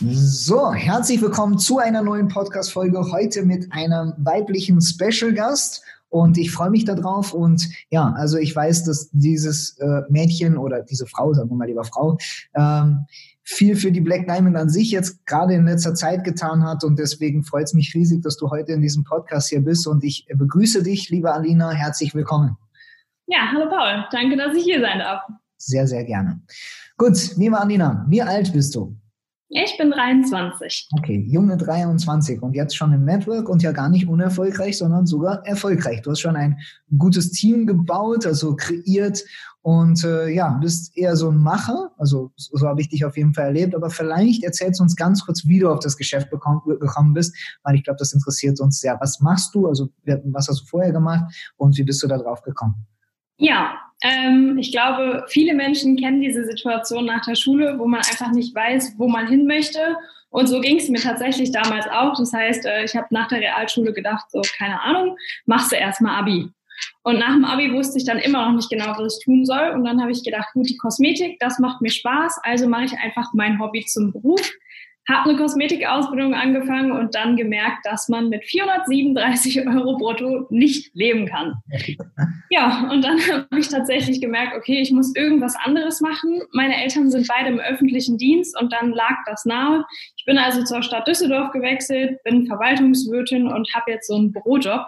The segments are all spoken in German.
So, herzlich willkommen zu einer neuen Podcast-Folge. Heute mit einem weiblichen Special-Gast. Und ich freue mich darauf. Und ja, also ich weiß, dass dieses äh, Mädchen oder diese Frau, sagen wir mal lieber Frau, ähm, viel für die Black Diamond an sich jetzt gerade in letzter Zeit getan hat. Und deswegen freut es mich riesig, dass du heute in diesem Podcast hier bist. Und ich begrüße dich, liebe Alina. Herzlich willkommen. Ja, hallo Paul. Danke, dass ich hier sein darf. Sehr, sehr gerne. Gut, liebe Alina, wie alt bist du? Ich bin 23. Okay, junge 23 und jetzt schon im Network und ja gar nicht unerfolgreich, sondern sogar erfolgreich. Du hast schon ein gutes Team gebaut, also kreiert und äh, ja, bist eher so ein Macher, also so, habe ich dich auf jeden Fall erlebt, aber vielleicht erzählst du uns ganz kurz, wie du auf das Geschäft gekommen bist, weil ich glaube, das interessiert uns sehr. Was machst du, also was hast du vorher gemacht und wie bist du da drauf gekommen? Ja, ähm, ich glaube, viele Menschen kennen diese Situation nach der Schule, wo man einfach nicht weiß, wo man hin möchte. Und so ging es mir tatsächlich damals auch. Das heißt, äh, ich habe nach der Realschule gedacht, so keine Ahnung, machst du erstmal Abi. Und nach dem Abi wusste ich dann immer noch nicht genau, was ich tun soll. Und dann habe ich gedacht, gut, die Kosmetik, das macht mir Spaß, also mache ich einfach mein Hobby zum Beruf habe eine Kosmetikausbildung angefangen und dann gemerkt, dass man mit 437 Euro brutto nicht leben kann. Ja, und dann habe ich tatsächlich gemerkt, okay, ich muss irgendwas anderes machen. Meine Eltern sind beide im öffentlichen Dienst und dann lag das nahe. Ich bin also zur Stadt Düsseldorf gewechselt, bin Verwaltungswirtin und habe jetzt so einen Bürojob.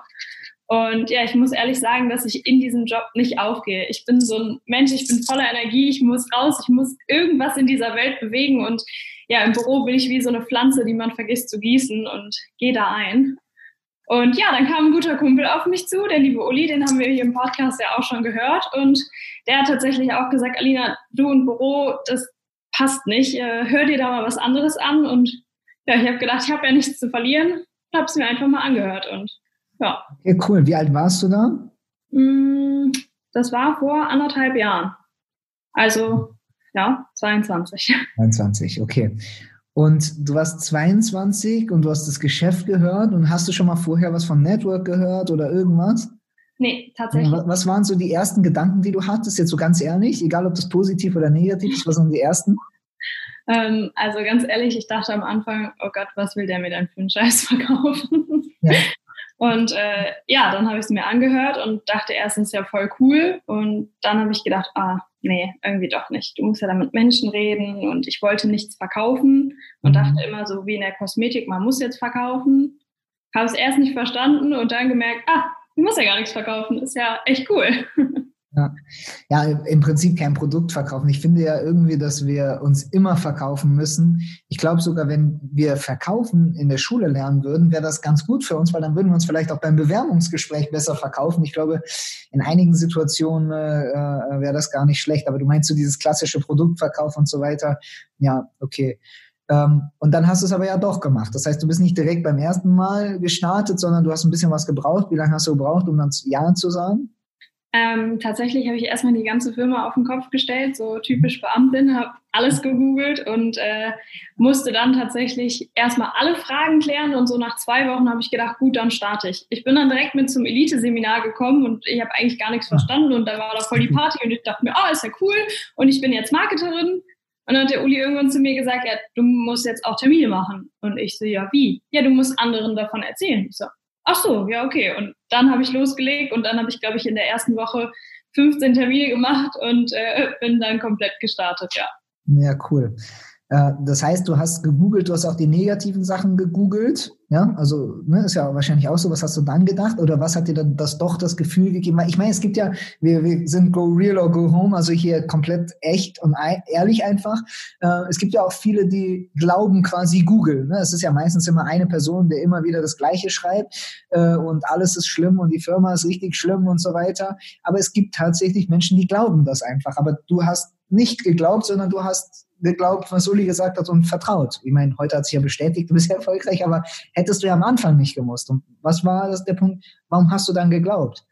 Und ja, ich muss ehrlich sagen, dass ich in diesem Job nicht aufgehe. Ich bin so ein Mensch, ich bin voller Energie, ich muss raus, ich muss irgendwas in dieser Welt bewegen und ja, im Büro bin ich wie so eine Pflanze, die man vergisst zu gießen und gehe da ein. Und ja, dann kam ein guter Kumpel auf mich zu, der liebe Uli, den haben wir hier im Podcast ja auch schon gehört. Und der hat tatsächlich auch gesagt, Alina, du und Büro, das passt nicht. Äh, hör dir da mal was anderes an. Und ja, ich habe gedacht, ich habe ja nichts zu verlieren. Habe es mir einfach mal angehört. Und ja. Okay, cool. Wie alt warst du da? Mm, das war vor anderthalb Jahren. Also ja, 22. 22, okay. Und du warst 22 und du hast das Geschäft gehört und hast du schon mal vorher was vom Network gehört oder irgendwas? Nee, tatsächlich. Was waren so die ersten Gedanken, die du hattest, jetzt so ganz ehrlich, egal ob das positiv oder negativ ist, was waren die ersten? Ähm, also ganz ehrlich, ich dachte am Anfang, oh Gott, was will der mir denn für einen Scheiß verkaufen? Ja. Und äh, ja, dann habe ich es mir angehört und dachte erstens ja voll cool. Und dann habe ich gedacht, ah, nee, irgendwie doch nicht. Du musst ja da mit Menschen reden und ich wollte nichts verkaufen und mhm. dachte immer so wie in der Kosmetik, man muss jetzt verkaufen. Habe es erst nicht verstanden und dann gemerkt, ah, ich muss ja gar nichts verkaufen. Ist ja echt cool. Ja. im Prinzip kein Produkt verkaufen. Ich finde ja irgendwie, dass wir uns immer verkaufen müssen. Ich glaube sogar, wenn wir verkaufen in der Schule lernen würden, wäre das ganz gut für uns, weil dann würden wir uns vielleicht auch beim Bewerbungsgespräch besser verkaufen. Ich glaube, in einigen Situationen äh, äh wäre das gar nicht schlecht. Aber du meinst so dieses klassische Produktverkauf und so weiter. Ja, okay. Ähm, und dann hast du es aber ja doch gemacht. Das heißt, du bist nicht direkt beim ersten Mal gestartet, sondern du hast ein bisschen was gebraucht. Wie lange hast du gebraucht, um dann Ja zu sagen? Ähm, tatsächlich habe ich erstmal die ganze Firma auf den Kopf gestellt, so typisch Beamtin, habe alles gegoogelt und äh, musste dann tatsächlich erstmal alle Fragen klären und so nach zwei Wochen habe ich gedacht, gut, dann starte ich. Ich bin dann direkt mit zum Elite-Seminar gekommen und ich habe eigentlich gar nichts verstanden und da war da voll die Party und ich dachte mir, oh, ist ja cool und ich bin jetzt Marketerin und dann hat der Uli irgendwann zu mir gesagt, ja, du musst jetzt auch Termine machen. Und ich so, ja, wie? Ja, du musst anderen davon erzählen. Ich so, ach so, ja, okay. Und dann habe ich losgelegt und dann habe ich, glaube ich, in der ersten Woche 15 Termine gemacht und äh, bin dann komplett gestartet, ja. Ja, cool. Äh, das heißt, du hast gegoogelt, du hast auch die negativen Sachen gegoogelt. Ja, also ne, ist ja wahrscheinlich auch so. Was hast du dann gedacht? Oder was hat dir dann das doch das Gefühl gegeben? Ich meine, es gibt ja, wir, wir sind go real or go home, also hier komplett echt und ehrlich einfach. Äh, es gibt ja auch viele, die glauben quasi Google. Ne? Es ist ja meistens immer eine Person, der immer wieder das Gleiche schreibt äh, und alles ist schlimm und die Firma ist richtig schlimm und so weiter. Aber es gibt tatsächlich Menschen, die glauben das einfach. Aber du hast nicht geglaubt, sondern du hast geglaubt, was Uli gesagt hat und vertraut. Ich meine, heute hat sich ja bestätigt, du bist ja erfolgreich, aber hättest du ja am Anfang nicht gemusst. Und was war das der Punkt? Warum hast du dann geglaubt?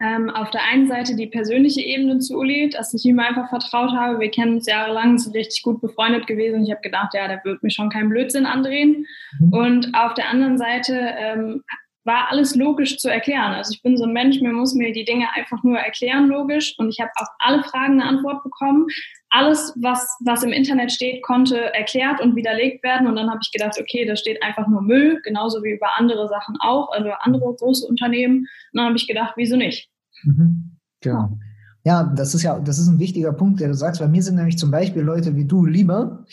Ähm, auf der einen Seite die persönliche Ebene zu Uli, dass ich ihm einfach vertraut habe. Wir kennen uns jahrelang, sind richtig gut befreundet gewesen. Ich habe gedacht, ja, der wird mir schon keinen Blödsinn andrehen. Mhm. Und auf der anderen Seite ähm, war alles logisch zu erklären. Also ich bin so ein Mensch, mir muss mir die Dinge einfach nur erklären logisch und ich habe auf alle Fragen eine Antwort bekommen. Alles, was, was im Internet steht, konnte erklärt und widerlegt werden und dann habe ich gedacht, okay, da steht einfach nur Müll, genauso wie über andere Sachen auch, also andere große Unternehmen. Und dann habe ich gedacht, wieso nicht? Mhm. Genau. Ja, das ist ja, das ist ein wichtiger Punkt, der du sagst. Bei mir sind nämlich zum Beispiel Leute wie du lieber,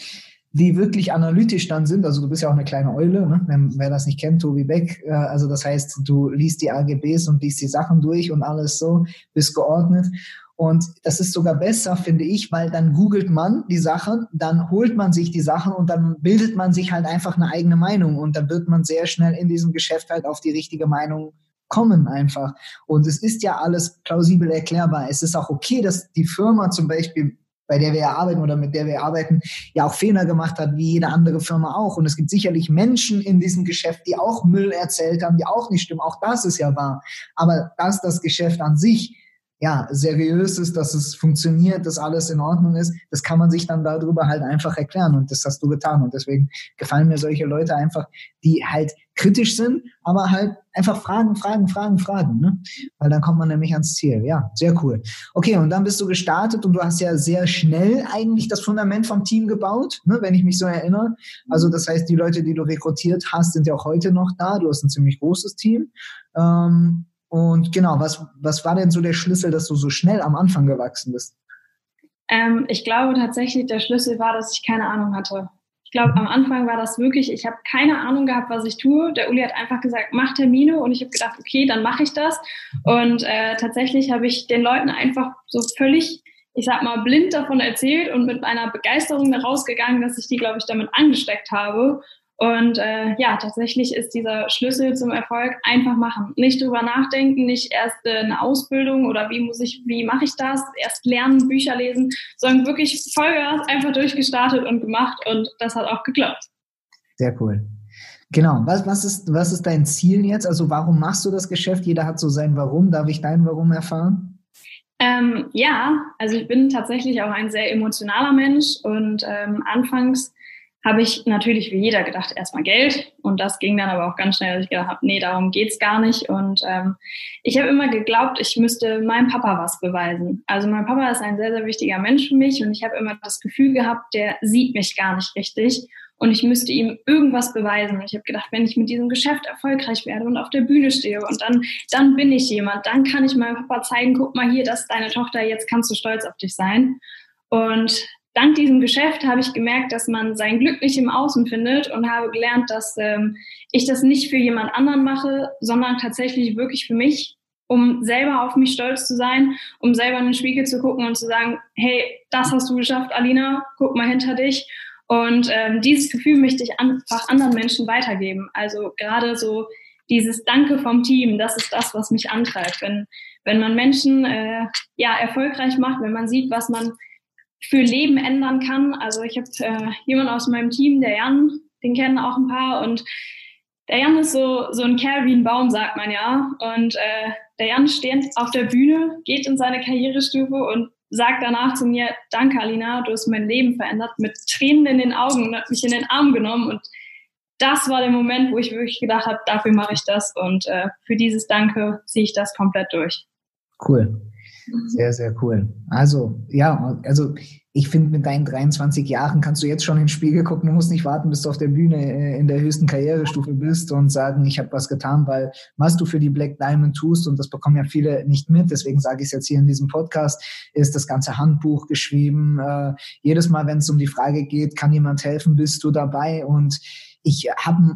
die wirklich analytisch dann sind. Also du bist ja auch eine kleine Eule, ne? wer das nicht kennt, Tobi Beck. Äh, also das heißt, du liest die AGBs und liest die Sachen durch und alles so, bist geordnet. Und das ist sogar besser, finde ich, weil dann googelt man die Sachen, dann holt man sich die Sachen und dann bildet man sich halt einfach eine eigene Meinung und dann wird man sehr schnell in diesem Geschäft halt auf die richtige Meinung kommen einfach. Und es ist ja alles plausibel erklärbar. Es ist auch okay, dass die Firma zum Beispiel bei der wir ja arbeiten oder mit der wir arbeiten, ja auch Fehler gemacht hat, wie jede andere Firma auch. Und es gibt sicherlich Menschen in diesem Geschäft, die auch Müll erzählt haben, die auch nicht stimmen. Auch das ist ja wahr. Aber dass das Geschäft an sich ja, seriös ist, dass es funktioniert, dass alles in Ordnung ist, das kann man sich dann darüber halt einfach erklären und das hast du getan und deswegen gefallen mir solche Leute einfach, die halt kritisch sind, aber halt einfach fragen, fragen, fragen, fragen, ne? weil dann kommt man nämlich ans Ziel. Ja, sehr cool. Okay, und dann bist du gestartet und du hast ja sehr schnell eigentlich das Fundament vom Team gebaut, ne, wenn ich mich so erinnere. Also das heißt, die Leute, die du rekrutiert hast, sind ja auch heute noch da. Du hast ein ziemlich großes Team. Ähm, und genau, was, was war denn so der Schlüssel, dass du so schnell am Anfang gewachsen bist? Ähm, ich glaube tatsächlich, der Schlüssel war, dass ich keine Ahnung hatte. Ich glaube, am Anfang war das wirklich, ich habe keine Ahnung gehabt, was ich tue. Der Uli hat einfach gesagt, mach Termine und ich habe gedacht, okay, dann mache ich das. Und äh, tatsächlich habe ich den Leuten einfach so völlig, ich sag mal, blind davon erzählt und mit einer Begeisterung rausgegangen, dass ich die, glaube ich, damit angesteckt habe. Und äh, ja, tatsächlich ist dieser Schlüssel zum Erfolg einfach machen. Nicht drüber nachdenken, nicht erst äh, eine Ausbildung oder wie muss ich, wie mache ich das, erst lernen, Bücher lesen, sondern wirklich Vollgas einfach durchgestartet und gemacht und das hat auch geklappt. Sehr cool. Genau. Was, was, ist, was ist dein Ziel jetzt? Also warum machst du das Geschäft? Jeder hat so sein Warum. Darf ich dein Warum erfahren? Ähm, ja, also ich bin tatsächlich auch ein sehr emotionaler Mensch und ähm, anfangs habe ich natürlich wie jeder gedacht, erstmal Geld. Und das ging dann aber auch ganz schnell, dass ich gedacht habe, nee, darum geht's gar nicht. Und ähm, ich habe immer geglaubt, ich müsste meinem Papa was beweisen. Also mein Papa ist ein sehr, sehr wichtiger Mensch für mich und ich habe immer das Gefühl gehabt, der sieht mich gar nicht richtig. Und ich müsste ihm irgendwas beweisen. Ich habe gedacht, wenn ich mit diesem Geschäft erfolgreich werde und auf der Bühne stehe und dann, dann bin ich jemand, dann kann ich meinem Papa zeigen, guck mal hier, das ist deine Tochter, jetzt kannst du stolz auf dich sein. Und dank diesem Geschäft habe ich gemerkt, dass man sein Glück nicht im Außen findet und habe gelernt, dass ähm, ich das nicht für jemand anderen mache, sondern tatsächlich wirklich für mich, um selber auf mich stolz zu sein, um selber in den Spiegel zu gucken und zu sagen, hey, das hast du geschafft, Alina, guck mal hinter dich. Und ähm, dieses Gefühl möchte ich einfach anderen Menschen weitergeben. Also gerade so dieses Danke vom Team, das ist das, was mich antreibt. Wenn, wenn man Menschen äh, ja erfolgreich macht, wenn man sieht, was man für Leben ändern kann. Also ich habe äh, jemanden aus meinem Team, der Jan, den kennen auch ein paar und der Jan ist so, so ein Kerl wie ein Baum, sagt man ja. Und äh, der Jan steht auf der Bühne, geht in seine Karrierestufe und sagt danach zu mir, danke Alina, du hast mein Leben verändert, mit Tränen in den Augen und hat mich in den Arm genommen. Und das war der Moment, wo ich wirklich gedacht habe, dafür mache ich das. Und äh, für dieses Danke ziehe ich das komplett durch. Cool. Sehr, sehr cool. Also, ja, also ich finde, mit deinen 23 Jahren kannst du jetzt schon ins Spiegel gucken. Du musst nicht warten, bis du auf der Bühne äh, in der höchsten Karrierestufe bist und sagen, ich habe was getan, weil was du für die Black Diamond tust, und das bekommen ja viele nicht mit, deswegen sage ich es jetzt hier in diesem Podcast, ist das ganze Handbuch geschrieben. Äh, jedes Mal, wenn es um die Frage geht, kann jemand helfen, bist du dabei. Und ich habe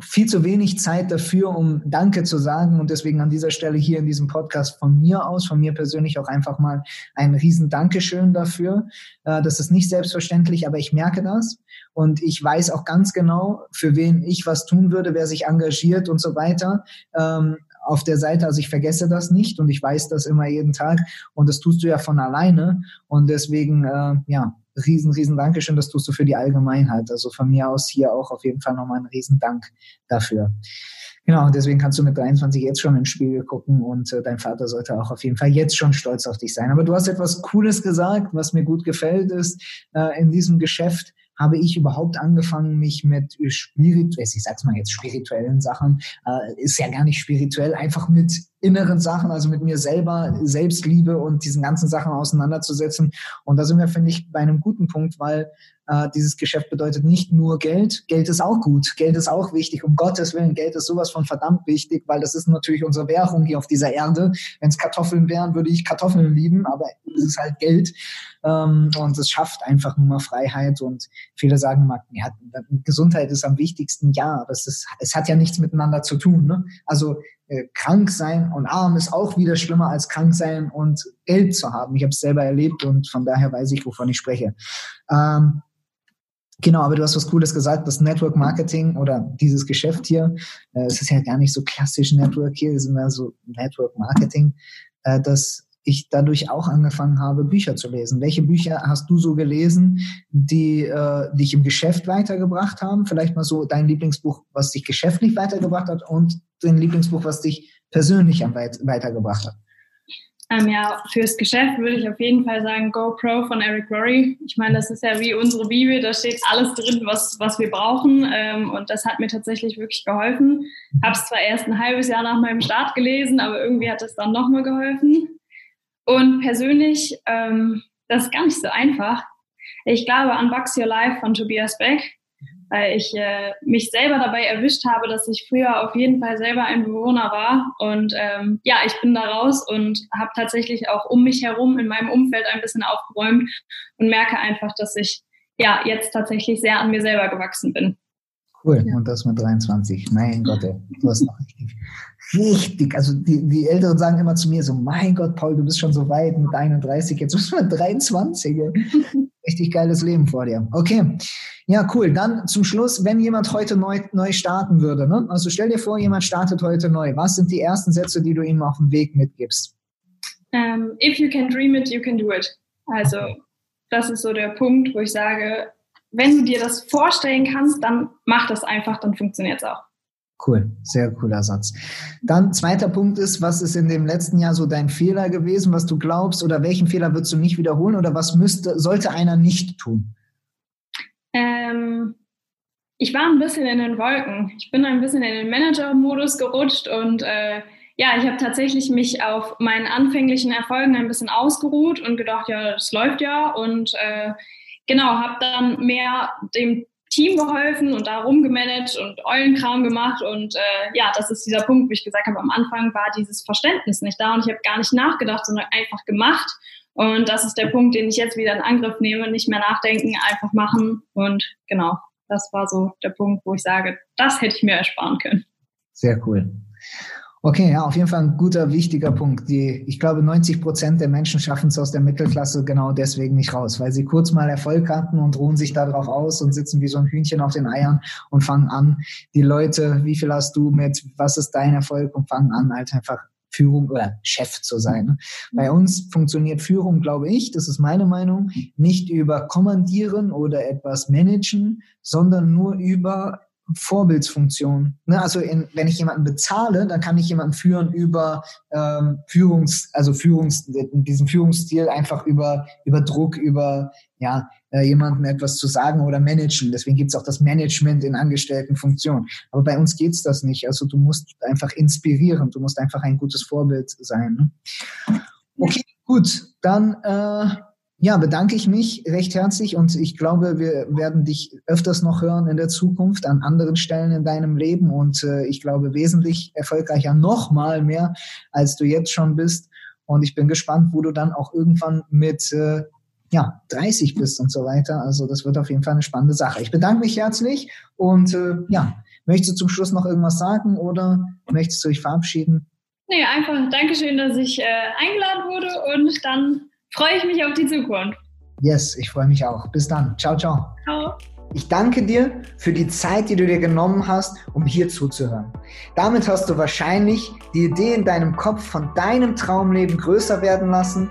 viel zu wenig Zeit dafür, um Danke zu sagen. Und deswegen an dieser Stelle hier in diesem Podcast von mir aus, von mir persönlich auch einfach mal ein riesen Dankeschön dafür. Äh, das ist nicht selbstverständlich, aber ich merke das. Und ich weiß auch ganz genau, für wen ich was tun würde, wer sich engagiert und so weiter. Ähm, auf der Seite, also ich vergesse das nicht und ich weiß das immer jeden Tag und das tust du ja von alleine und deswegen, äh, ja, riesen, riesen Dankeschön, das tust du für die Allgemeinheit. Also von mir aus hier auch auf jeden Fall nochmal ein riesen Dank dafür. Genau, deswegen kannst du mit 23 jetzt schon ins Spiegel gucken und äh, dein Vater sollte auch auf jeden Fall jetzt schon stolz auf dich sein. Aber du hast etwas Cooles gesagt, was mir gut gefällt, ist äh, in diesem Geschäft habe ich überhaupt angefangen, mich mit spirituell, ich sag's mal jetzt spirituellen Sachen, äh, ist ja gar nicht spirituell, einfach mit inneren Sachen, also mit mir selber, Selbstliebe und diesen ganzen Sachen auseinanderzusetzen. Und da sind wir, finde ich, bei einem guten Punkt, weil äh, dieses Geschäft bedeutet nicht nur Geld. Geld ist auch gut. Geld ist auch wichtig. Um Gottes Willen, Geld ist sowas von verdammt wichtig, weil das ist natürlich unsere Währung hier auf dieser Erde. Wenn es Kartoffeln wären, würde ich Kartoffeln lieben, aber es ist halt Geld. Ähm, und es schafft einfach nur mal Freiheit. Und viele sagen immer, ja, Gesundheit ist am wichtigsten. Ja, aber es, ist, es hat ja nichts miteinander zu tun. Ne? Also äh, krank sein und arm ist auch wieder schlimmer als krank sein und Geld zu haben. Ich habe es selber erlebt und von daher weiß ich, wovon ich spreche. Ähm, Genau, aber du hast was Cooles gesagt, das Network Marketing oder dieses Geschäft hier, äh, es ist ja gar nicht so klassisch Network hier, es ist mehr so Network Marketing, äh, ich dadurch auch angefangen habe, Bücher zu lesen. Welche Bücher hast du so gelesen, die äh, dich im Geschäft weitergebracht haben? Vielleicht mal so dein Lieblingsbuch, was dich geschäftlich weitergebracht hat und dein Lieblingsbuch, was dich persönlich am weit weitergebracht hat. Ähm, ja, fürs Geschäft würde ich auf jeden Fall sagen GoPro von Eric Rory. Ich meine, das ist ja wie unsere Bibel, da steht alles drin, was, was wir brauchen. Ähm, und das hat mir tatsächlich wirklich geholfen. Habe es zwar erst ein halbes Jahr nach meinem Start gelesen, aber irgendwie hat es dann nochmal geholfen. Und persönlich, ähm, das ist gar nicht so einfach. Ich glaube an Bugs Your Life von Tobias Beck weil ich äh, mich selber dabei erwischt habe, dass ich früher auf jeden Fall selber ein Bewohner war. Und ähm, ja, ich bin da raus und habe tatsächlich auch um mich herum in meinem Umfeld ein bisschen aufgeräumt und merke einfach, dass ich ja jetzt tatsächlich sehr an mir selber gewachsen bin. Cool, ja. und das mit 23. Mein Gott, ey, du hast noch richtig, richtig, also die, die Älteren sagen immer zu mir so, mein Gott, Paul, du bist schon so weit mit 31, jetzt bist du mit 23. richtig geiles Leben vor dir. Okay, ja, cool. Dann zum Schluss, wenn jemand heute neu, neu starten würde, ne? also stell dir vor, jemand startet heute neu. Was sind die ersten Sätze, die du ihm auf dem Weg mitgibst? Um, ähm, if you can dream it, you can do it. Also das ist so der Punkt, wo ich sage, wenn du dir das vorstellen kannst, dann mach das einfach, dann funktioniert es auch. Cool, sehr cooler Satz. Dann zweiter Punkt ist, was ist in dem letzten Jahr so dein Fehler gewesen, was du glaubst oder welchen Fehler würdest du nicht wiederholen oder was müsste, sollte einer nicht tun? Ähm, ich war ein bisschen in den Wolken. Ich bin ein bisschen in den Manager-Modus gerutscht und äh, ja, ich habe tatsächlich mich auf meinen anfänglichen Erfolgen ein bisschen ausgeruht und gedacht, ja, das läuft ja und äh, genau, habe dann mehr dem Team geholfen und da rumgemanagt und Eulenkram gemacht. Und äh, ja, das ist dieser Punkt, wo ich gesagt habe, am Anfang war dieses Verständnis nicht da und ich habe gar nicht nachgedacht, sondern einfach gemacht. Und das ist der Punkt, den ich jetzt wieder in Angriff nehme, nicht mehr nachdenken, einfach machen. Und genau, das war so der Punkt, wo ich sage, das hätte ich mir ersparen können. Sehr cool. Okay, ja, auf jeden Fall ein guter, wichtiger Punkt. Die, ich glaube, 90 Prozent der Menschen schaffen es aus der Mittelklasse genau deswegen nicht raus, weil sie kurz mal Erfolg hatten und ruhen sich darauf aus und sitzen wie so ein Hühnchen auf den Eiern und fangen an, die Leute, wie viel hast du mit, was ist dein Erfolg und fangen an, halt einfach Führung oder Chef zu sein. Bei uns funktioniert Führung, glaube ich, das ist meine Meinung, nicht über Kommandieren oder etwas managen, sondern nur über Vorbildsfunktion. Ne? Also in, wenn ich jemanden bezahle, dann kann ich jemanden führen über ähm, Führungs, also Führungs, diesen Führungsstil einfach über über Druck, über ja äh, jemanden etwas zu sagen oder managen. Deswegen gibt's auch das Management in Angestelltenfunktion. Aber bei uns geht's das nicht. Also du musst einfach inspirieren, du musst einfach ein gutes Vorbild sein. Ne? Okay, gut, dann äh, ja, bedanke ich mich recht herzlich und ich glaube, wir werden dich öfters noch hören in der Zukunft an anderen Stellen in deinem Leben und äh, ich glaube wesentlich erfolgreicher noch mal mehr, als du jetzt schon bist. Und ich bin gespannt, wo du dann auch irgendwann mit äh, ja, 30 bist und so weiter. Also das wird auf jeden Fall eine spannende Sache. Ich bedanke mich herzlich und äh, ja, möchtest du zum Schluss noch irgendwas sagen oder möchtest du dich verabschieden? Nee, einfach Dankeschön, dass ich äh, eingeladen wurde und dann freue ich mich auf die Zukunft. Yes, ich freue mich auch. Bis dann. Ciao, ciao. Ciao. Ich danke dir für die Zeit, die du dir genommen hast, um hier zuzuhören. Damit hast du wahrscheinlich die Idee in deinem Kopf von deinem Traumleben größer werden lassen